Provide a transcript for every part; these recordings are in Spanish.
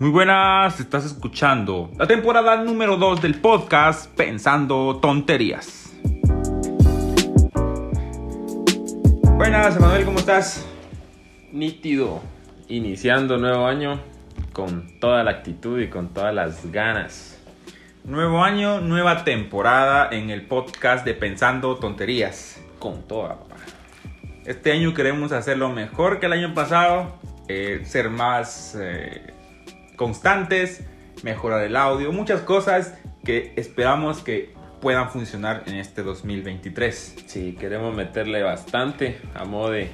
Muy buenas, estás escuchando la temporada número 2 del podcast Pensando Tonterías. Buenas, Emanuel, ¿cómo estás? Nítido, iniciando nuevo año con toda la actitud y con todas las ganas. Nuevo año, nueva temporada en el podcast de Pensando Tonterías. Con toda, papá. Este año queremos hacerlo mejor que el año pasado, eh, ser más eh, constantes, mejorar el audio, muchas cosas que esperamos que puedan funcionar en este 2023. Sí, queremos meterle bastante a modo de,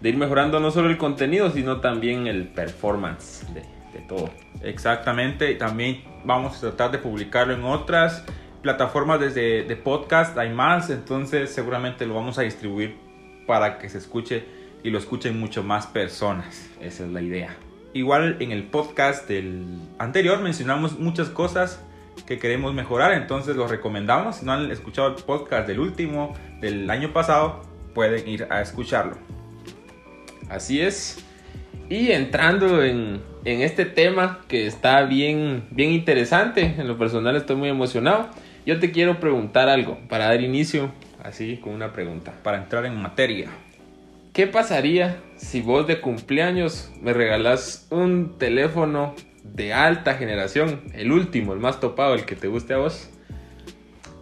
de ir mejorando no solo el contenido, sino también el performance de, de todo. Exactamente, y también vamos a tratar de publicarlo en otras plataformas desde de podcast, hay más, entonces seguramente lo vamos a distribuir para que se escuche y lo escuchen mucho más personas. Esa es la idea. Igual en el podcast del anterior mencionamos muchas cosas que queremos mejorar, entonces los recomendamos. Si no han escuchado el podcast del último, del año pasado, pueden ir a escucharlo. Así es. Y entrando en, en este tema que está bien, bien interesante, en lo personal estoy muy emocionado. Yo te quiero preguntar algo para dar inicio, así con una pregunta. Para entrar en materia. ¿Qué pasaría si vos de cumpleaños me regalás un teléfono de alta generación, el último, el más topado, el que te guste a vos?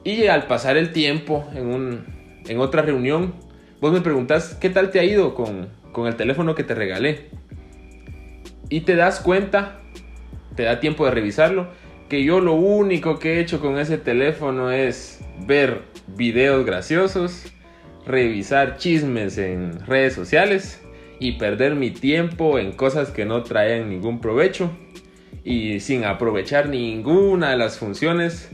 Y al pasar el tiempo en, un, en otra reunión, vos me preguntás, ¿qué tal te ha ido con, con el teléfono que te regalé? Y te das cuenta, te da tiempo de revisarlo, que yo lo único que he hecho con ese teléfono es ver videos graciosos, revisar chismes en redes sociales y perder mi tiempo en cosas que no traen ningún provecho y sin aprovechar ninguna de las funciones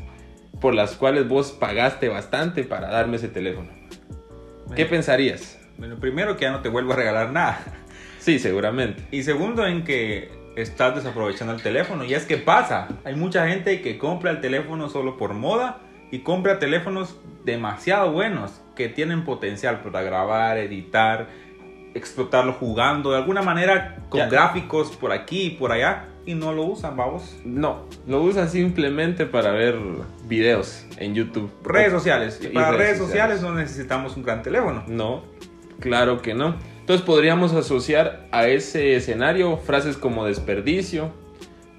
por las cuales vos pagaste bastante para darme ese teléfono. ¿Qué pensarías? Bueno, primero que ya no te vuelvo a regalar nada. Sí, seguramente. Y segundo en que estás desaprovechando el teléfono. Y es que pasa, hay mucha gente que compra el teléfono solo por moda y compra teléfonos demasiado buenos que tienen potencial para grabar, editar, explotarlo jugando de alguna manera con Ya. gráficos por aquí y por allá y no lo usan, vamos. No, lo usan simplemente para ver videos en YouTube. Redes sociales. Y para redes sociales no necesitamos un gran teléfono. No, claro que no. Entonces podríamos asociar a ese escenario frases como desperdicio,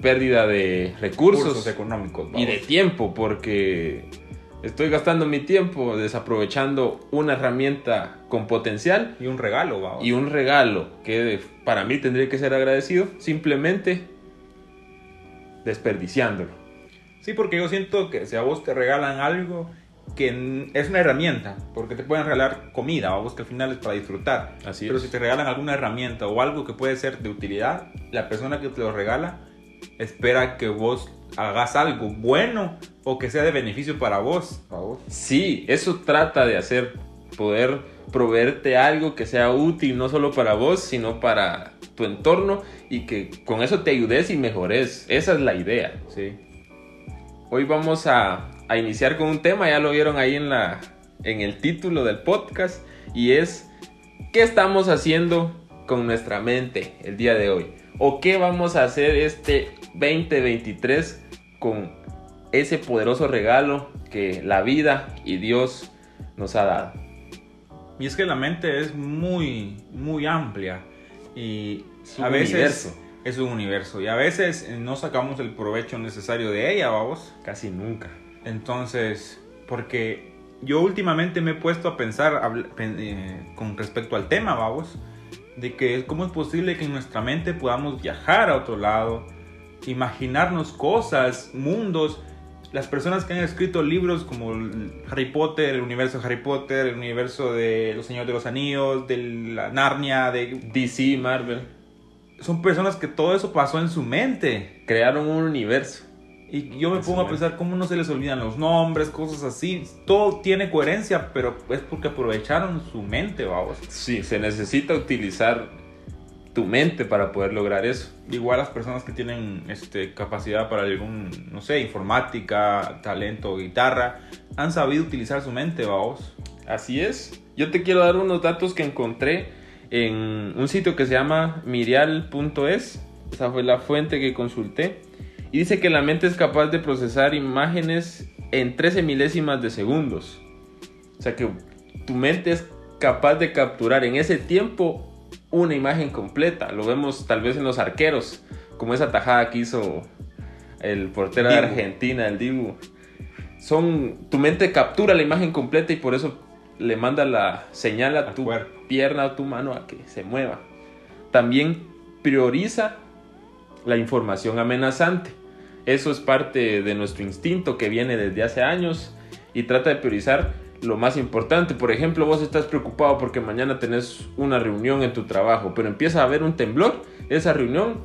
pérdida de recursos, Recursos económicos. y de tiempo, porque estoy gastando mi tiempo desaprovechando una herramienta con potencial Y un regalo, vamos. y un regalo que para mí tendría que ser agradecido, simplemente desperdiciándolo. Sí, porque yo siento que si a vos te regalan algo que es una herramienta, porque te pueden regalar comida, a vos que al final es para disfrutar. Así Pero es. si te regalan alguna herramienta o algo que puede ser de utilidad, la persona que te lo regala espera que vos hagas algo bueno o que sea de beneficio para vos. Sí, eso trata de hacer, poder proveerte algo que sea útil no solo para vos, sino para tu entorno y que con eso te ayudes y mejores. Esa es la idea. Sí. Hoy vamos a, a iniciar con un tema, ya lo vieron ahí en, la, en el título del podcast, y es ¿qué estamos haciendo con nuestra mente el día de hoy? ¿O qué vamos a hacer este 2023 con ese poderoso regalo que la vida y Dios nos ha dado? Y es que la mente es muy, muy amplia y Es un a veces universo. es un universo y a veces eh, no sacamos el provecho necesario de ella, vamos. Casi nunca. Entonces, porque yo últimamente me he puesto a pensar eh, con respecto al tema, vamos, de que cómo es posible que en nuestra mente podamos viajar a otro lado, imaginarnos cosas, mundos. Las personas que han escrito libros como Harry Potter, el universo de Harry Potter, el universo de Los Señores de los Anillos, de la Narnia, de... DC, Marvel, son personas que todo eso pasó en su mente. crearon un universo. Y yo me pongo a pensar cómo no se les olvidan los nombres, cosas así. Todo tiene coherencia, pero es porque aprovecharon su mente, vamos. Sí, se necesita utilizar tu mente para poder lograr eso. Igual las personas que tienen este, capacidad para algún, no sé, informática, talento, guitarra, han sabido utilizar su mente, vamos. Así es. Yo te quiero dar unos datos que encontré en un sitio que se llama mirial.es Esa fue la fuente que consulté. Y dice que la mente es capaz de procesar imágenes en 13 milésimas de segundos. O sea que tu mente es capaz de capturar en ese tiempo una imagen completa. Lo vemos tal vez en los arqueros, como esa tajada que hizo el portero de Argentina, el Dibu. Son, tu mente captura la imagen completa y por eso le manda la señal a tu pierna o tu mano a que se mueva. También prioriza la información amenazante. Eso es parte de nuestro instinto que viene desde hace años y trata de priorizar lo más importante. Por ejemplo, vos estás preocupado porque mañana tenés una reunión en tu trabajo, pero empieza a haber un temblor, esa reunión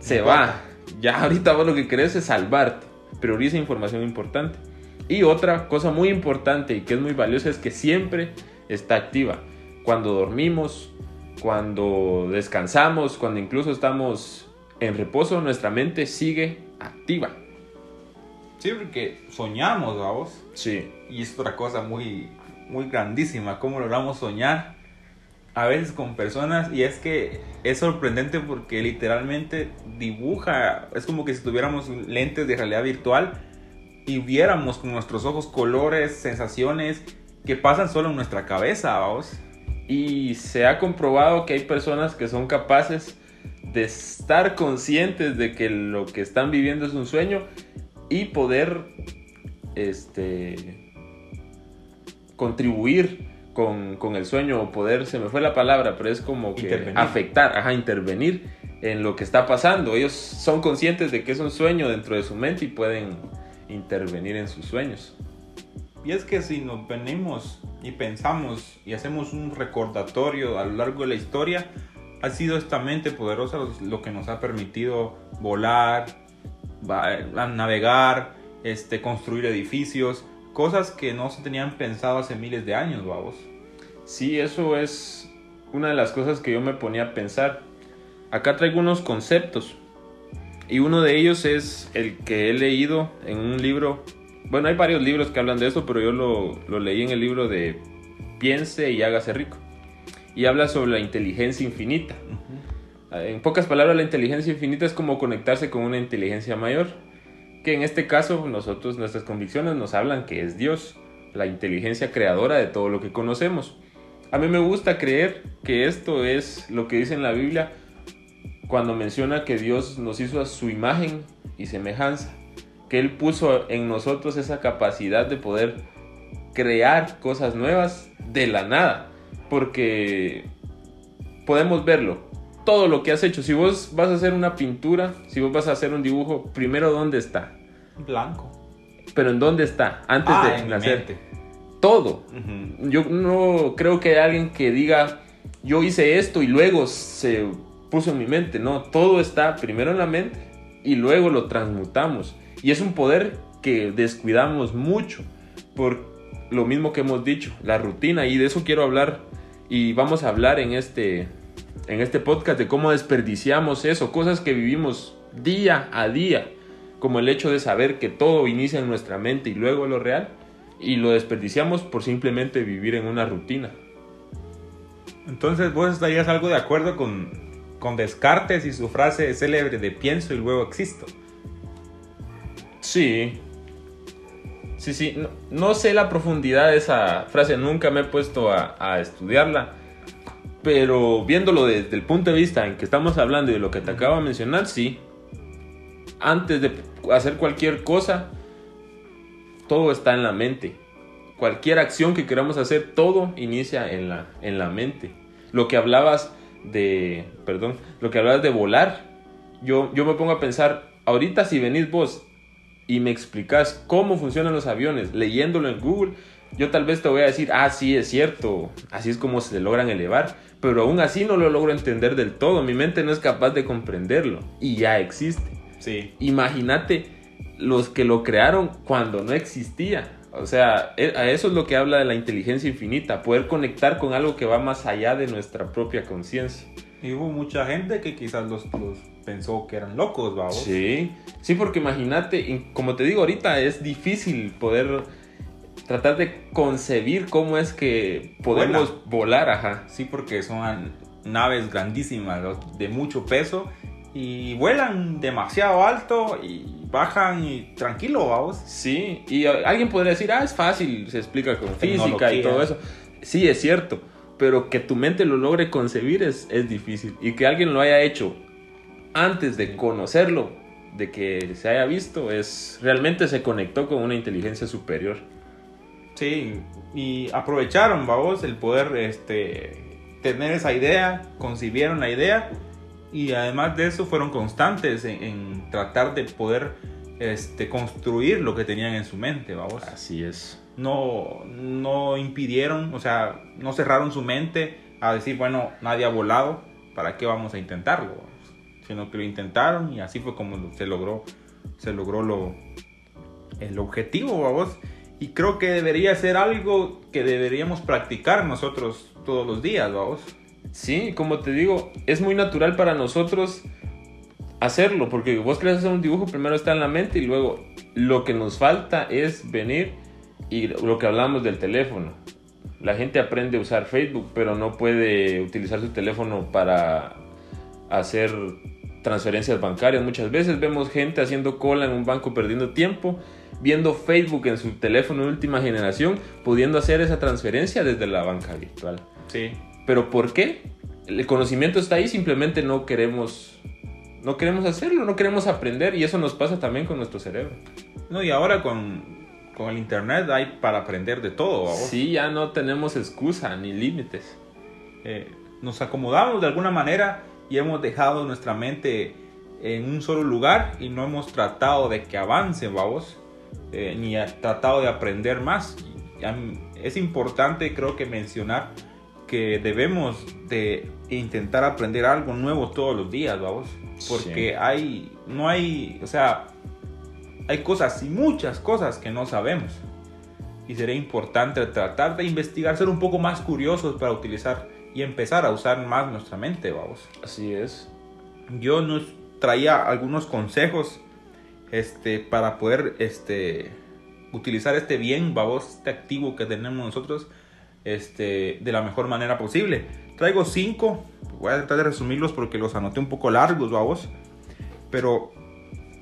se va. Ya ahorita vos lo que querés es salvarte. Prioriza información importante. Y otra cosa muy importante y que es muy valiosa es que siempre está activa. Cuando dormimos, cuando descansamos, cuando incluso estamos en reposo, nuestra mente sigue activa. Sí, porque soñamos, vamos. Sí. Y es otra cosa muy, muy grandísima, cómo logramos soñar a veces con personas y es que es sorprendente porque literalmente dibuja, es como que si tuviéramos lentes de realidad virtual y viéramos con nuestros ojos colores, sensaciones que pasan solo en nuestra cabeza, vamos. Y se ha comprobado que hay personas que son capaces de estar conscientes de que lo que están viviendo es un sueño y poder este contribuir con, el sueño o poder, se me fue la palabra, pero es como que afectar, ajá, intervenir en lo que está pasando. Ellos son conscientes de que es un sueño dentro de su mente y pueden intervenir en sus sueños. Y es que si nos venimos y pensamos y hacemos un recordatorio a lo largo de la historia, ha sido esta mente poderosa lo que nos ha permitido volar, navegar, este, construir edificios, cosas que no se tenían pensado hace miles de años, vamos. Sí, eso es una de las cosas que yo me ponía a pensar. Acá traigo unos conceptos y uno de ellos es el que he leído en un libro. Bueno, hay varios libros que hablan de eso, pero yo lo, lo leí en el libro de Piense y hágase rico. Y habla sobre la inteligencia infinita. En pocas palabras, la inteligencia infinita es como conectarse con una inteligencia mayor. Que en este caso, nosotros, nuestras convicciones nos hablan que es Dios, la inteligencia creadora de todo lo que conocemos. A mí me gusta creer que esto es lo que dice en la Biblia cuando menciona que Dios nos hizo a su imagen y semejanza, que Él puso en nosotros esa capacidad de poder crear cosas nuevas de la nada, porque podemos verlo, todo lo que has hecho, si vos vas a hacer una pintura, si vos vas a hacer un dibujo, primero ¿dónde está? Blanco. Pero ¿en dónde está? Antes ah, de nacer. Todo. Yo no creo que haya alguien que diga, yo hice esto y luego se puso en mi mente. No, todo está primero en la mente y luego lo transmutamos. Y es un poder que descuidamos mucho por lo mismo que hemos dicho, la rutina. Y de eso quiero hablar. Y vamos a hablar en este, en este podcast de cómo desperdiciamos eso, cosas que vivimos día a día, como el hecho de saber que todo inicia en nuestra mente y luego lo real, y lo desperdiciamos por simplemente vivir en una rutina. Entonces, ¿vos estarías algo de acuerdo con, con Descartes y su frase célebre de pienso y luego existo. Sí. Sí, sí. No, sé la profundidad de esa frase, nunca me he puesto a, estudiarla. Pero viéndolo desde el punto de vista en que estamos hablando y de lo que te acabo de mencionar, sí. Antes de hacer cualquier cosa, todo está en la mente. Cualquier acción que queramos hacer, todo inicia en la, en la mente. Lo que hablabas de, perdón, lo que hablabas de volar, yo, yo me pongo a pensar, ahorita si venís vos y me explicas cómo funcionan los aviones leyéndolo en Google, yo tal vez te voy a decir, ah, sí, es cierto, así es como se logran elevar, pero aún así no lo logro entender del todo, mi mente no es capaz de comprenderlo y ya existe. Sí. Imagínate los que lo crearon cuando no existía. O sea, e, a eso es lo que habla de la inteligencia infinita, poder conectar con algo que va más allá de nuestra propia conciencia. Y hubo mucha gente que quizás los, pensó que eran locos, ¿va? Sí, sí, porque imagínate, como te digo ahorita, es difícil poder tratar de concebir cómo es que podemos volar, ajá. Sí, porque son naves grandísimas, de mucho peso y vuelan demasiado alto y bajan y tranquilo, vamos. Sí, y alguien podría decir, ah, es fácil, se explica con física y todo eso. Sí, es cierto, pero que tu mente lo logre concebir es, es difícil. Y que alguien lo haya hecho antes de conocerlo, de que se haya visto, es realmente se conectó con una inteligencia superior. Sí, y aprovecharon, vamos, el poder este, tener esa idea, concibieron la idea y además de eso fueron constantes en, tratar de poder este, construir lo que tenían en su mente, vamos. Así es. No, no impidieron, o sea, no cerraron su mente a decir, bueno, nadie ha volado, ¿para qué vamos a intentarlo? Sino que lo intentaron y así fue como se logró, se logró lo, el objetivo, vamos. Y creo que debería ser algo que deberíamos practicar nosotros todos los días, vamos. Sí, como te digo, es muy natural para nosotros hacerlo, porque vos querés hacer un dibujo, primero está en la mente y luego lo que nos falta es venir y lo que hablamos del teléfono. La gente aprende a usar Facebook, pero no puede utilizar su teléfono para hacer transferencias bancarias. Muchas veces vemos gente haciendo cola en un banco perdiendo tiempo, viendo Facebook en su teléfono de última generación, pudiendo hacer esa transferencia desde la banca virtual. Sí. Pero ¿por qué? El conocimiento está ahí, simplemente no queremos no queremos hacerlo, no queremos aprender y eso nos pasa también con nuestro cerebro. No, y ahora con, con el internet hay para aprender de todo. Sí, ya no tenemos excusa ni límites. Eh, nos acomodamos de alguna manera y hemos dejado nuestra mente en un solo lugar y no hemos tratado de que avance, vamos, eh, ni tratado de aprender más. Es importante, creo que mencionar que debemos de intentar aprender algo nuevo todos los días, vamos. Porque hay, no hay, o sea, hay cosas y muchas cosas que no sabemos. Y sería importante tratar de investigar, ser un poco más curiosos para utilizar y empezar a usar más nuestra mente, vamos. Así es. Yo nos traía algunos consejos este, para poder este, utilizar este bien, vamos, este activo que tenemos nosotros este, de la mejor manera posible. Traigo cinco, voy a tratar de resumirlos porque los anoté un poco largos, vamos. Pero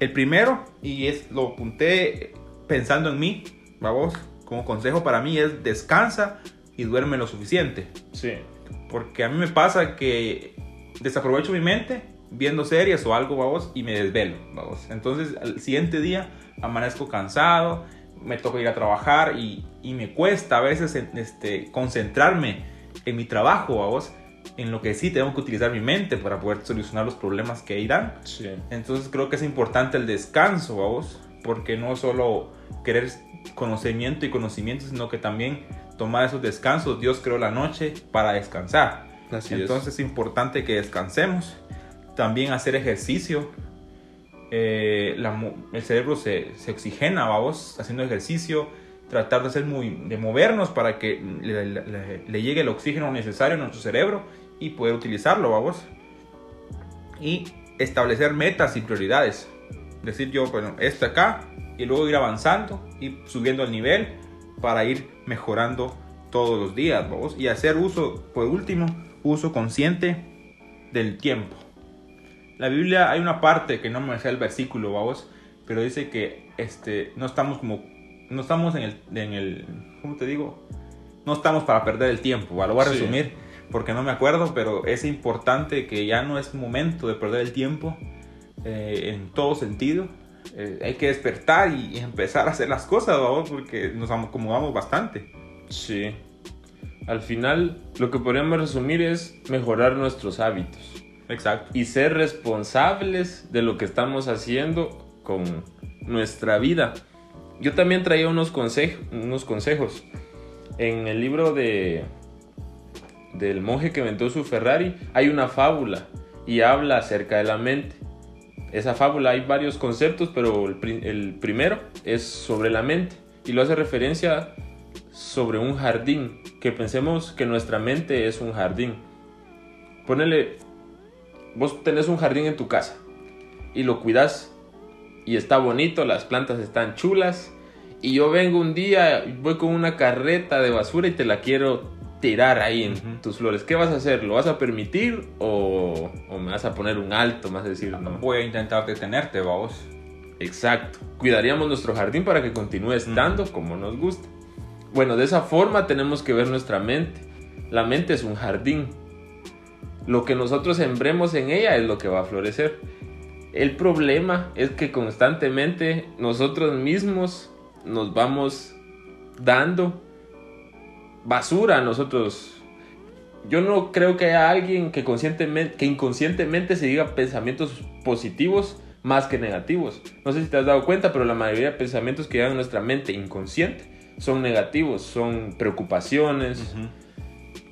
el primero, y es lo apunté pensando en mí, vamos, como consejo para mí es descansa y duerme lo suficiente. Sí. Porque a mí me pasa que desaprovecho mi mente viendo series o algo, vamos, y me desvelo, vamos. Entonces al siguiente día amanezco cansado, me toca ir a trabajar y, y me cuesta a veces este, concentrarme en mi trabajo, vos, en lo que sí tengo que utilizar mi mente para poder solucionar los problemas que irán. Sí. Entonces creo que es importante el descanso, vos, porque no solo querer conocimiento y conocimiento, sino que también tomar esos descansos. Dios creó la noche para descansar. Así Entonces es. es importante que descansemos. También hacer ejercicio eh, el cerebro se, se, oxigena, vamos, haciendo ejercicio, tratar de, hacer muy, de movernos para que le, llegue el oxígeno necesario a nuestro cerebro y poder utilizarlo, vamos. Y establecer metas y prioridades. Decir yo, bueno, este acá, y luego ir avanzando y subiendo el nivel para ir mejorando todos los días, vamos. Y hacer uso, por último, uso consciente del tiempo la Biblia hay una parte que no me sé el versículo, vamos, pero dice que este, no estamos como, no estamos en el, en el, ¿cómo te digo? No estamos para perder el tiempo, lo voy a resumir porque no me acuerdo, pero es importante que ya no es momento de perder el tiempo eh, en todo sentido. Eh, hay que despertar y, empezar a hacer las cosas, vamos, porque nos acomodamos bastante. Sí. Al final, lo que podríamos resumir es mejorar nuestros hábitos. Exacto. Y ser responsables de lo que estamos haciendo con nuestra vida. Yo también traía unos, consejos. En el libro de del monje que inventó su Ferrari hay una fábula y habla acerca de la mente. Esa fábula hay varios conceptos, pero el, el primero es sobre la mente y lo hace referencia sobre un jardín, que pensemos que nuestra mente es un jardín. Ponele vos tenés un jardín en tu casa y lo cuidas y está bonito, las plantas están chulas y yo vengo un día, voy con una carreta de basura y te la quiero tirar ahí en tus flores. ¿Qué vas a hacer? ¿Lo vas a permitir o, o me vas a poner un alto? Más decir, no. Voy a intentar detenerte, vamos. Exacto. Cuidaríamos nuestro jardín para que continúe estando como nos gusta. Bueno, de esa forma tenemos que ver nuestra mente. La mente es un jardín. Lo que nosotros sembremos en ella es lo que va a florecer. El problema es que constantemente nosotros mismos nos vamos dando basura a nosotros. Yo no creo que haya alguien que, conscientemente, que inconscientemente se diga pensamientos positivos más que negativos. No sé si te has dado cuenta, pero la mayoría de pensamientos que llegan a nuestra mente inconsciente son negativos, son preocupaciones,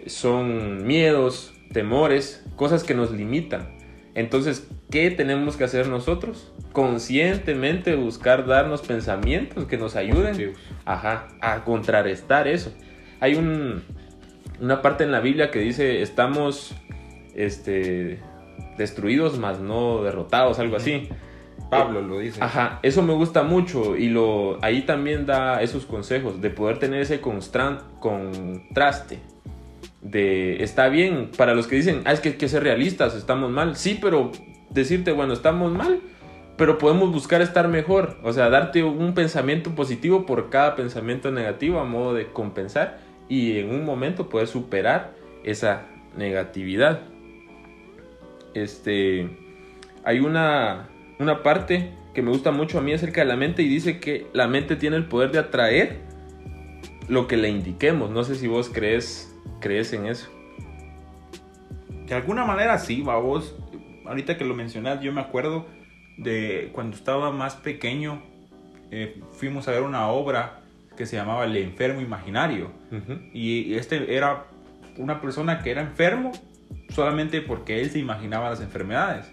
son miedos, temores, cosas que nos limitan. Entonces, ¿qué tenemos que hacer nosotros? Conscientemente buscar darnos pensamientos que nos ayuden ajá, a contrarrestar eso. Hay un, una parte en la Biblia que dice, estamos este, destruidos, mas no derrotados, algo así. Pablo lo dice. Ajá, eso me gusta mucho y lo, ahí también da esos consejos de poder tener ese contraste. De está bien, para los que dicen, ah, es que hay que ser realistas, estamos mal. Sí, pero decirte, bueno, estamos mal, pero podemos buscar estar mejor. O sea, darte un pensamiento positivo por cada pensamiento negativo a modo de compensar y en un momento poder superar esa negatividad. Este, hay una, una parte que me gusta mucho a mí acerca de la mente y dice que la mente tiene el poder de atraer lo que le indiquemos. No sé si vos crees, crees en eso. De alguna manera sí, vos. Ahorita que lo mencionas, yo me acuerdo de cuando estaba más pequeño, eh, fuimos a ver una obra que se llamaba El enfermo imaginario. Y este era una persona que era enfermo solamente porque él se imaginaba las enfermedades.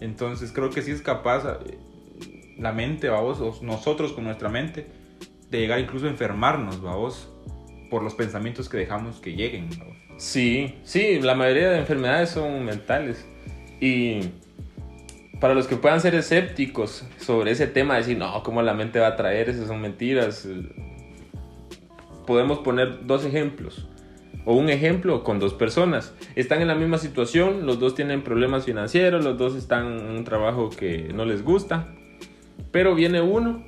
Entonces creo que sí es capaz eh, la mente, vamos, nosotros con nuestra mente, de llegar incluso a enfermarnos, vamos, por los pensamientos que dejamos que lleguen. ¿vamos? Sí, sí, la mayoría de enfermedades son mentales. Y para los que puedan ser escépticos sobre ese tema, decir, no, ¿cómo la mente va a traer? Esas son mentiras. Podemos poner dos ejemplos. O un ejemplo con dos personas. Están en la misma situación, los dos tienen problemas financieros, los dos están en un trabajo que no les gusta. Pero viene uno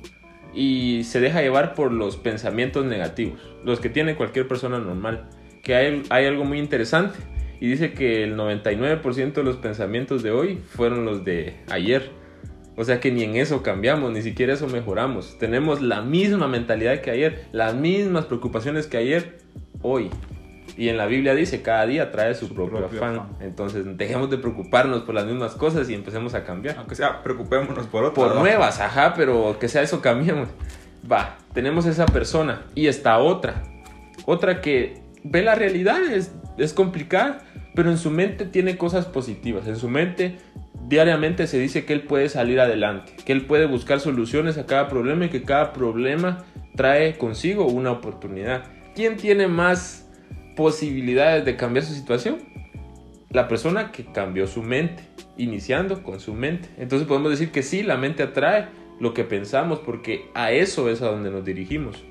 y se deja llevar por los pensamientos negativos, los que tiene cualquier persona normal. Que hay, hay algo muy interesante y dice que el 99% de los pensamientos de hoy fueron los de ayer. O sea que ni en eso cambiamos, ni siquiera eso mejoramos. Tenemos la misma mentalidad que ayer, las mismas preocupaciones que ayer, hoy. Y en la Biblia dice, cada día trae su, Su propio, propio afán. afán. Entonces dejemos de preocuparnos por las mismas cosas y empecemos a cambiar. Aunque sea, preocupémonos por otro. Por nuevas, ajá, pero que sea eso cambiemos. Va, tenemos esa persona y está otra. Otra que ve la realidad, es, es complicada, pero en su mente tiene cosas positivas. En su mente diariamente se dice que él puede salir adelante, que él puede buscar soluciones a cada problema y que cada problema trae consigo una oportunidad. ¿Quién tiene más posibilidades de cambiar su situación? La persona que cambió su mente, iniciando con su mente. Entonces podemos decir que sí, la mente atrae lo que pensamos porque a eso es a donde nos dirigimos.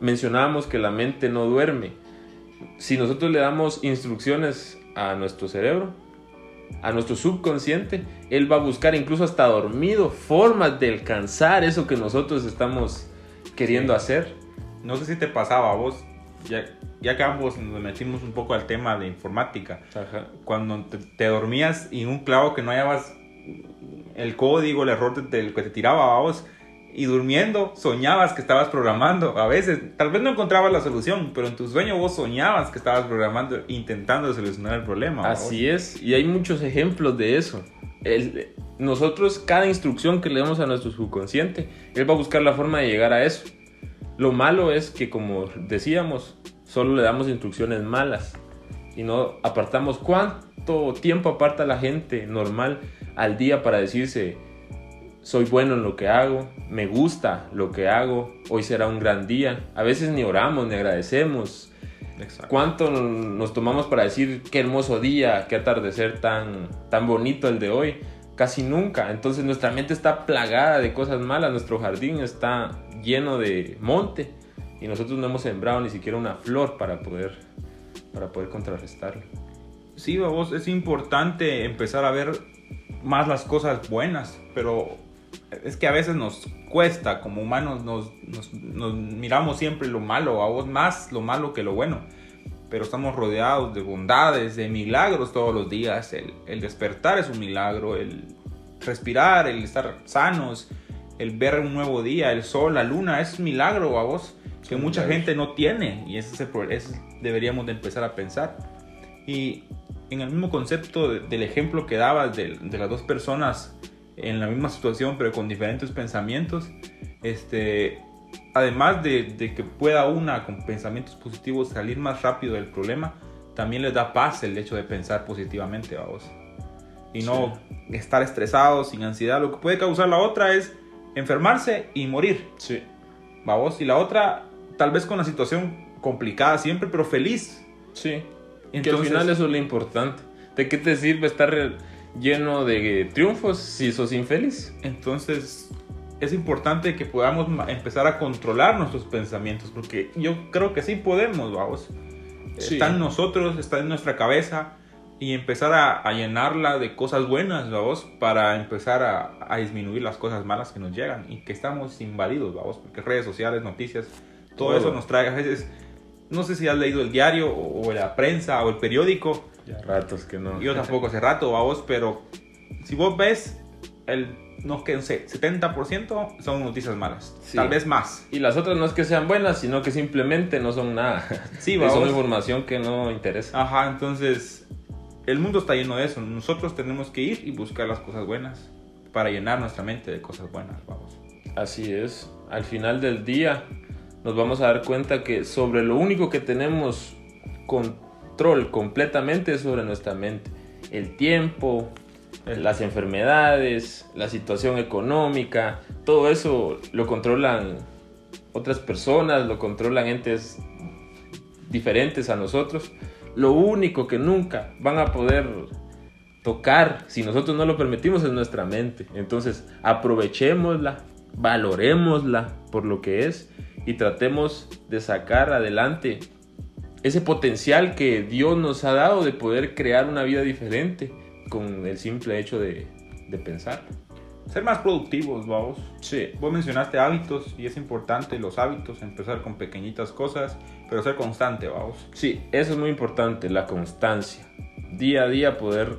Mencionábamos que la mente no duerme. Si nosotros le damos instrucciones a nuestro cerebro, a nuestro subconsciente, él va a buscar incluso hasta dormido formas de alcanzar eso que nosotros estamos queriendo Sí. hacer. No sé si te pasaba a vos, ya, ya que ambos nos metimos un poco al tema de informática. Ajá. Cuando te, te dormías y un clavo que no hallabas el código, el error de- del que te tiraba a vos, y durmiendo soñabas que estabas programando. A veces, tal vez no encontrabas la solución, pero en tu sueño vos soñabas que estabas programando, intentando solucionar el problema. Así es, y hay muchos ejemplos de eso. El- nosotros, cada instrucción que le damos a nuestro subconsciente, él va a buscar la forma de llegar a eso. Lo malo es que, como decíamos, solo le damos instrucciones malas y no apartamos cuánto tiempo aparta la gente normal al día para decirse, soy bueno en lo que hago, me gusta lo que hago, hoy será un gran día. A veces ni oramos, ni agradecemos, Exacto. ¿Cuánto nos tomamos para decir qué hermoso día, qué atardecer tan, tan bonito el de hoy? Casi nunca. Entonces nuestra mente está plagada de cosas malas, nuestro jardín está lleno de monte y nosotros no hemos sembrado ni siquiera una flor para poder para poder contrarrestarlo. Sí, vos, es importante empezar a ver más las cosas buenas, pero es que a veces nos cuesta, como humanos nos, nos, nos miramos siempre lo malo, a vos más lo malo que lo bueno, pero estamos rodeados de bondades, de milagros todos los días, el, el despertar es un milagro, el respirar, el estar sanos, el ver un nuevo día, el sol, la luna, es un milagro a vos que mucha gente no tiene y ese, es deberíamos de empezar a pensar. Y en el mismo concepto de, del ejemplo que dabas de, de, las dos personas en la misma situación pero con diferentes pensamientos, este, además de, de, que pueda una con pensamientos positivos salir más rápido del problema, también les da paz el hecho de pensar positivamente, vamos. Y no sí. estar estresado, sin ansiedad. Lo que puede causar la otra es enfermarse y morir. Sí. Vamos. Y la otra, tal vez con la situación complicada siempre, pero feliz. Sí. Entonces, que al final eso es lo importante. ¿De qué te sirve estar lleno de triunfos si sos infeliz? Entonces, es importante que podamos empezar a controlar nuestros pensamientos, porque yo creo que sí podemos, vamos. Sí. Está en nosotros, está en nuestra cabeza, y empezar a, a llenarla de cosas buenas, vamos, para empezar a, a, disminuir las cosas malas que nos llegan y que estamos invadidos, vamos, porque redes sociales, noticias, todo, todo. eso nos trae a veces no sé si has leído el diario o, o la prensa o el periódico. Ya ratos que no. Yo tampoco hace rato, vos, pero si vos ves, el, no, que no sé, 70% son noticias malas. Sí. Tal vez más. Y las otras no es que sean buenas, sino que simplemente no son nada. Sí, vamos. Son información que no interesa. Ajá, entonces el mundo está lleno de eso. Nosotros tenemos que ir y buscar las cosas buenas para llenar nuestra mente de cosas buenas, vamos. Así es. Al final del día nos vamos a dar cuenta que sobre lo único que tenemos control completamente es sobre nuestra mente. El tiempo, las enfermedades, la situación económica, todo eso lo controlan otras personas, lo controlan entes diferentes a nosotros. Lo único que nunca van a poder tocar si nosotros no lo permitimos es nuestra mente. Entonces aprovechémosla, valoremosla por lo que es y tratemos de sacar adelante ese potencial que Dios nos ha dado de poder crear una vida diferente con el simple hecho de, de pensar. Ser más productivos, vamos. Sí. Vos mencionaste hábitos y es importante los hábitos, empezar con pequeñitas cosas, pero ser constante, vamos. Sí, eso es muy importante, la constancia. Día a día poder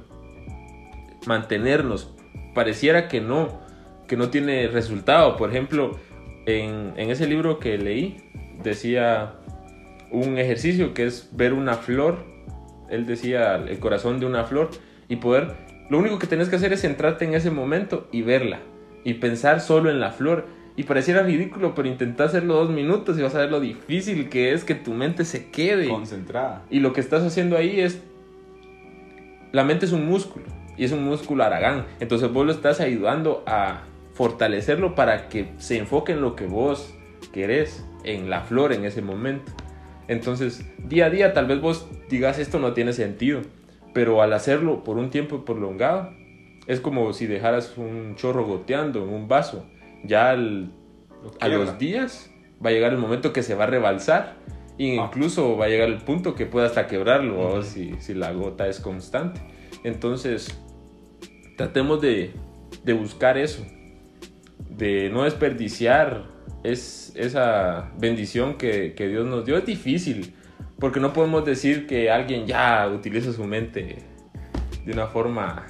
mantenernos. Pareciera que no, que no tiene resultado. Por ejemplo, en, en, ese libro que leí decía un ejercicio que es ver una flor. Él decía el corazón de una flor y poder... Lo único que tenés que hacer es centrarte en ese momento y verla. Y pensar solo en la flor. Y pareciera ridículo, pero intenta hacerlo dos minutos y vas a ver lo difícil que es que tu mente se quede. Concentrada. Y lo que estás haciendo ahí es... La mente es un músculo. Y es un músculo aragán. Entonces vos lo estás ayudando a fortalecerlo para que se enfoque en lo que vos querés, en la flor en ese momento. Entonces, día a día tal vez vos digas esto no tiene sentido, pero al hacerlo por un tiempo prolongado, es como si dejaras un chorro goteando en un vaso. Ya al, a los días va a llegar el momento que se va a rebalsar e incluso ah. va a llegar el punto que pueda hasta quebrarlo uh -huh. si, si la gota es constante. Entonces, tratemos de, de buscar eso, de no desperdiciar es esa bendición que, que, Dios nos dio. Es difícil, porque no podemos decir que alguien ya utiliza su mente de una forma,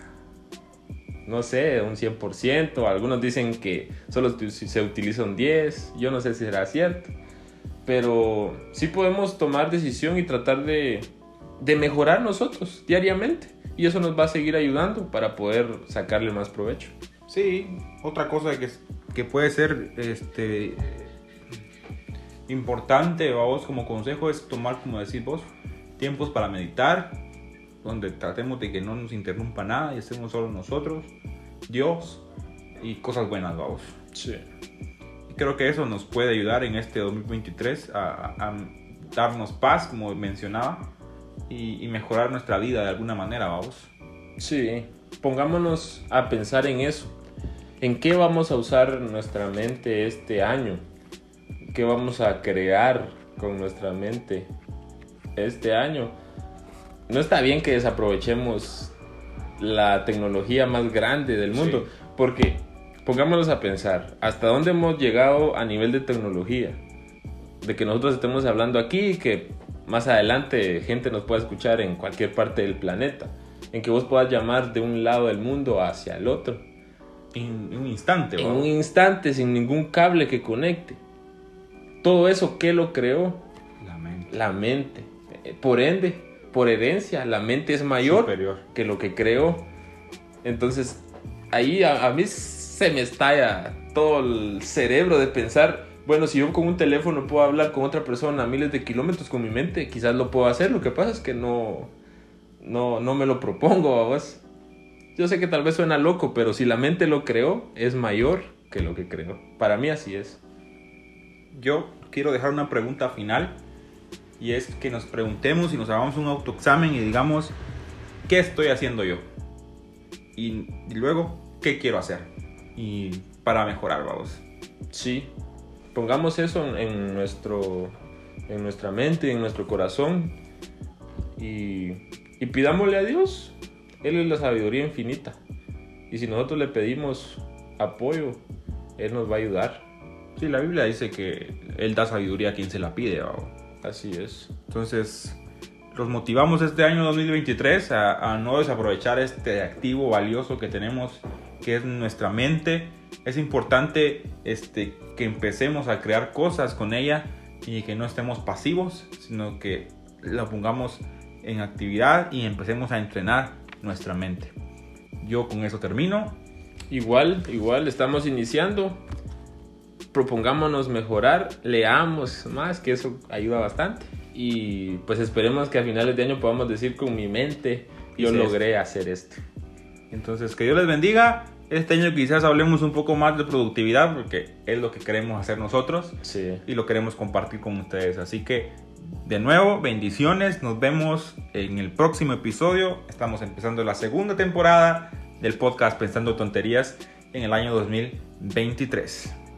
no sé, un 100%. Algunos dicen que solo se utiliza un 10. Yo no sé si será cierto. Pero sí podemos tomar decisión y tratar de, de mejorar nosotros diariamente. Y eso nos va a seguir ayudando para poder sacarle más provecho. Sí, otra cosa que, que puede ser este, importante vos como consejo es tomar, como decís vos, tiempos para meditar, donde tratemos de que no nos interrumpa nada y estemos solo nosotros, Dios y cosas buenas, vamos. Sí. Creo que eso nos puede ayudar en este 2023 a, a darnos paz, como mencionaba, y, y mejorar nuestra vida de alguna manera, vamos. Sí, pongámonos a pensar en eso. ¿En qué vamos a usar nuestra mente este año? ¿Qué vamos a crear con nuestra mente este año? no está bien que desaprovechemos la tecnología más grande del mundo, Sí. porque pongámonos a pensar, ¿hasta dónde hemos llegado a nivel de tecnología? De que nosotros estemos hablando aquí y que más adelante gente nos pueda escuchar en cualquier parte del planeta, en que vos puedas llamar de un lado del mundo hacia el otro, En un instante, en ¿va? un instante sin ningún cable que conecte. Todo eso, ¿qué lo creó? La mente La mente. Eh, Por ende, por herencia, la mente es mayor superior. que lo que creó. Entonces, ahí a, a mí se me estalla todo el cerebro de pensar, bueno, si yo con un teléfono puedo hablar con otra persona a miles de kilómetros con mi mente, quizás lo puedo hacer. Lo que pasa es que no, no, no me lo propongo vos. Yo sé que tal vez suena loco, pero si la mente lo creó, es mayor que lo que creó. Para mí así es. Yo quiero dejar una pregunta final y es que nos preguntemos y nos hagamos un autoexamen y digamos, ¿qué estoy haciendo yo? Y, luego, ¿qué quiero hacer? Y para mejorar, vamos. Sí, pongamos eso en, en nuestro, en nuestra mente, en nuestro corazón y, y pidámosle a Dios. Él es la sabiduría infinita. Y si nosotros le pedimos apoyo, Él nos va a ayudar. Sí, la Biblia dice que Él da sabiduría a quien se la pide, vamos. Así es. Entonces, los motivamos este año 2023 a, a no desaprovechar este activo valioso que tenemos, que es nuestra mente. Es importante este, que empecemos a crear cosas con ella y que no estemos pasivos, sino que la pongamos en actividad y empecemos a entrenar nuestra mente. Yo con eso termino. Igual, igual, estamos iniciando. Propongámonos mejorar, leamos más, que eso ayuda bastante. Y pues esperemos que a finales de año podamos decir con mi mente, yo Hice logré hacer esto. Entonces, que Dios les bendiga. Este año quizás hablemos un poco más de productividad porque es lo que queremos hacer nosotros. Sí. y lo queremos compartir con ustedes. Así que, de nuevo, bendiciones. Nos vemos en el próximo episodio. Estamos empezando la segunda temporada del podcast Pensando Tonterías en el año 2023.